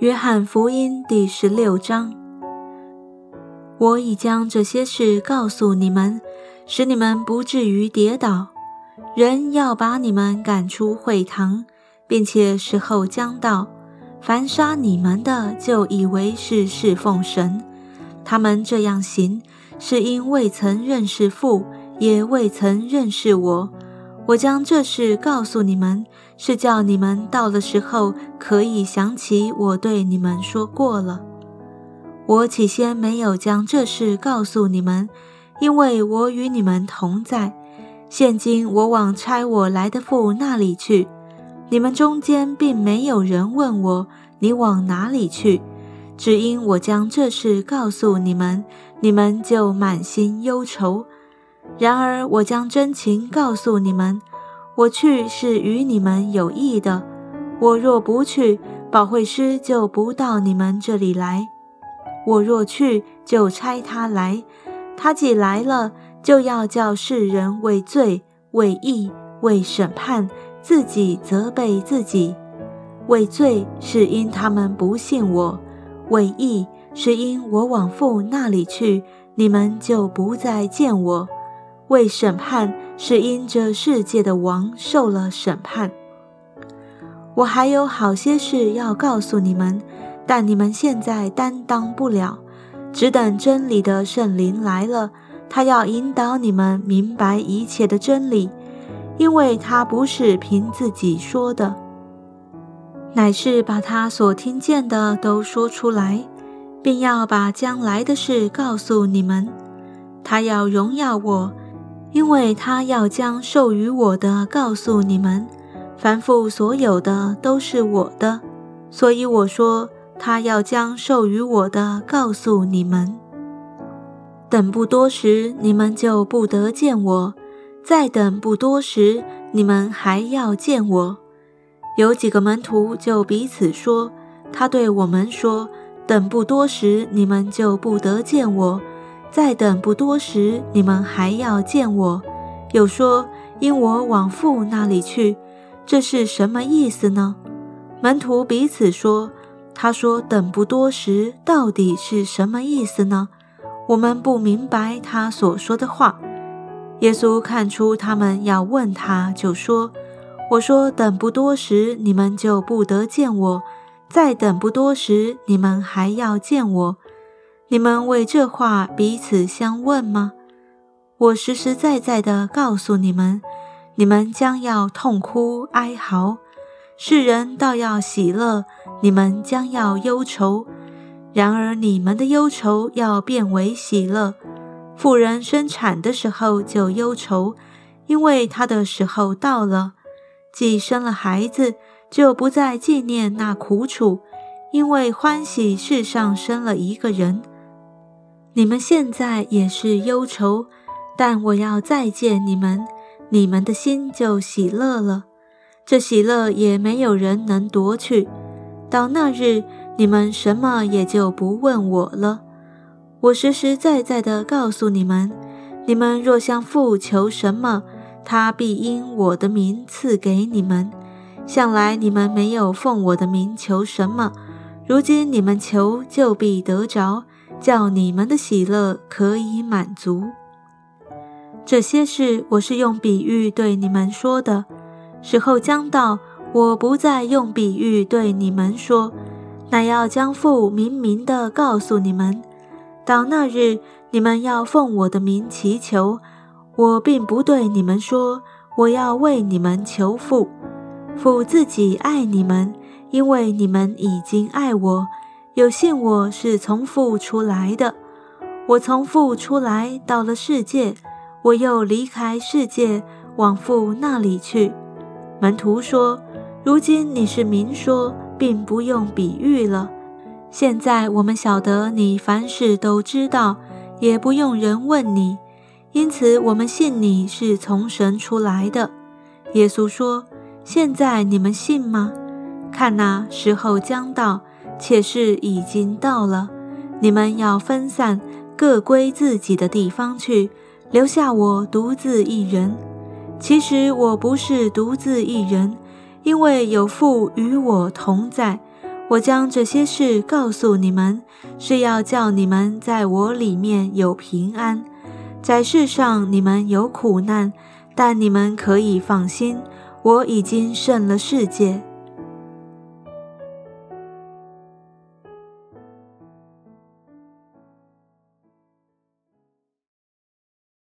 约翰福音第十六章。我已将这些事告诉你们，使你们不至于跌倒。人要把你们赶出会堂，并且时候将到，凡杀你们的，就以为是侍奉神。他们这样行，是因未曾认识父，也未曾认识我。我将这事告诉你们。是叫你们到的时候可以想起我对你们说过了。我起先没有将这事告诉你们，因为我与你们同在。现今我往差我来的父那里去，你们中间并没有人问我你往哪里去，只因我将这事告诉你们，你们就满心忧愁。然而我将真情告诉你们。我去是与你们有益的。我若不去，保惠师就不到你们这里来；我若去，就差他来。他既来了，就要叫世人为罪、为义、为审判，自己责备自己。为罪是因他们不信我；为义是因我往父那里去，你们就不再见我。为审判，是因这世界的王受了审判。我还有好些事要告诉你们，但你们现在担当不了，只等真理的圣灵来了，他要引导你们明白一切的真理，因为他不是凭自己说的，乃是把他所听见的都说出来，并要把将来的事告诉你们。他要荣耀我。因为他要将授予我的告诉你们，凡父所有的都是我的，所以我说他要将授予我的告诉你们。等不多时，你们就不得见我；再等不多时，你们还要见我。有几个门徒就彼此说：“他对我们说，等不多时，你们就不得见我。”再等不多时，你们还要见我。又说因我往父那里去，这是什么意思呢？门徒彼此说：“他说等不多时，到底是什么意思呢？我们不明白他所说的话。”耶稣看出他们要问他，就说：“我说等不多时，你们就不得见我；再等不多时，你们还要见我。”你们为这话彼此相问吗？我实实在在的告诉你们，你们将要痛哭哀嚎，世人倒要喜乐；你们将要忧愁，然而你们的忧愁要变为喜乐。妇人生产的时候就忧愁，因为她的时候到了；既生了孩子，就不再纪念那苦楚，因为欢喜世上生了一个人。你们现在也是忧愁，但我要再见你们，你们的心就喜乐了。这喜乐也没有人能夺去。到那日，你们什么也就不问我了。我实实在在的告诉你们：你们若向父求什么，他必因我的名赐给你们。向来你们没有奉我的名求什么，如今你们求，就必得着。叫你们的喜乐可以满足。这些事我是用比喻对你们说的。时候将到，我不再用比喻对你们说，乃要将父明明的告诉你们。到那日，你们要奉我的名祈求。我并不对你们说，我要为你们求父。父自己爱你们，因为你们已经爱我。有信我是从父出来的，我从父出来到了世界，我又离开世界往父那里去。门徒说：“如今你是明说，并不用比喻了。现在我们晓得你凡事都知道，也不用人问你，因此我们信你是从神出来的。”耶稣说：“现在你们信吗？看那时候将到。”且是已经到了，你们要分散，各归自己的地方去，留下我独自一人。其实我不是独自一人，因为有父与我同在。我将这些事告诉你们，是要叫你们在我里面有平安。在世上你们有苦难，但你们可以放心，我已经胜了世界。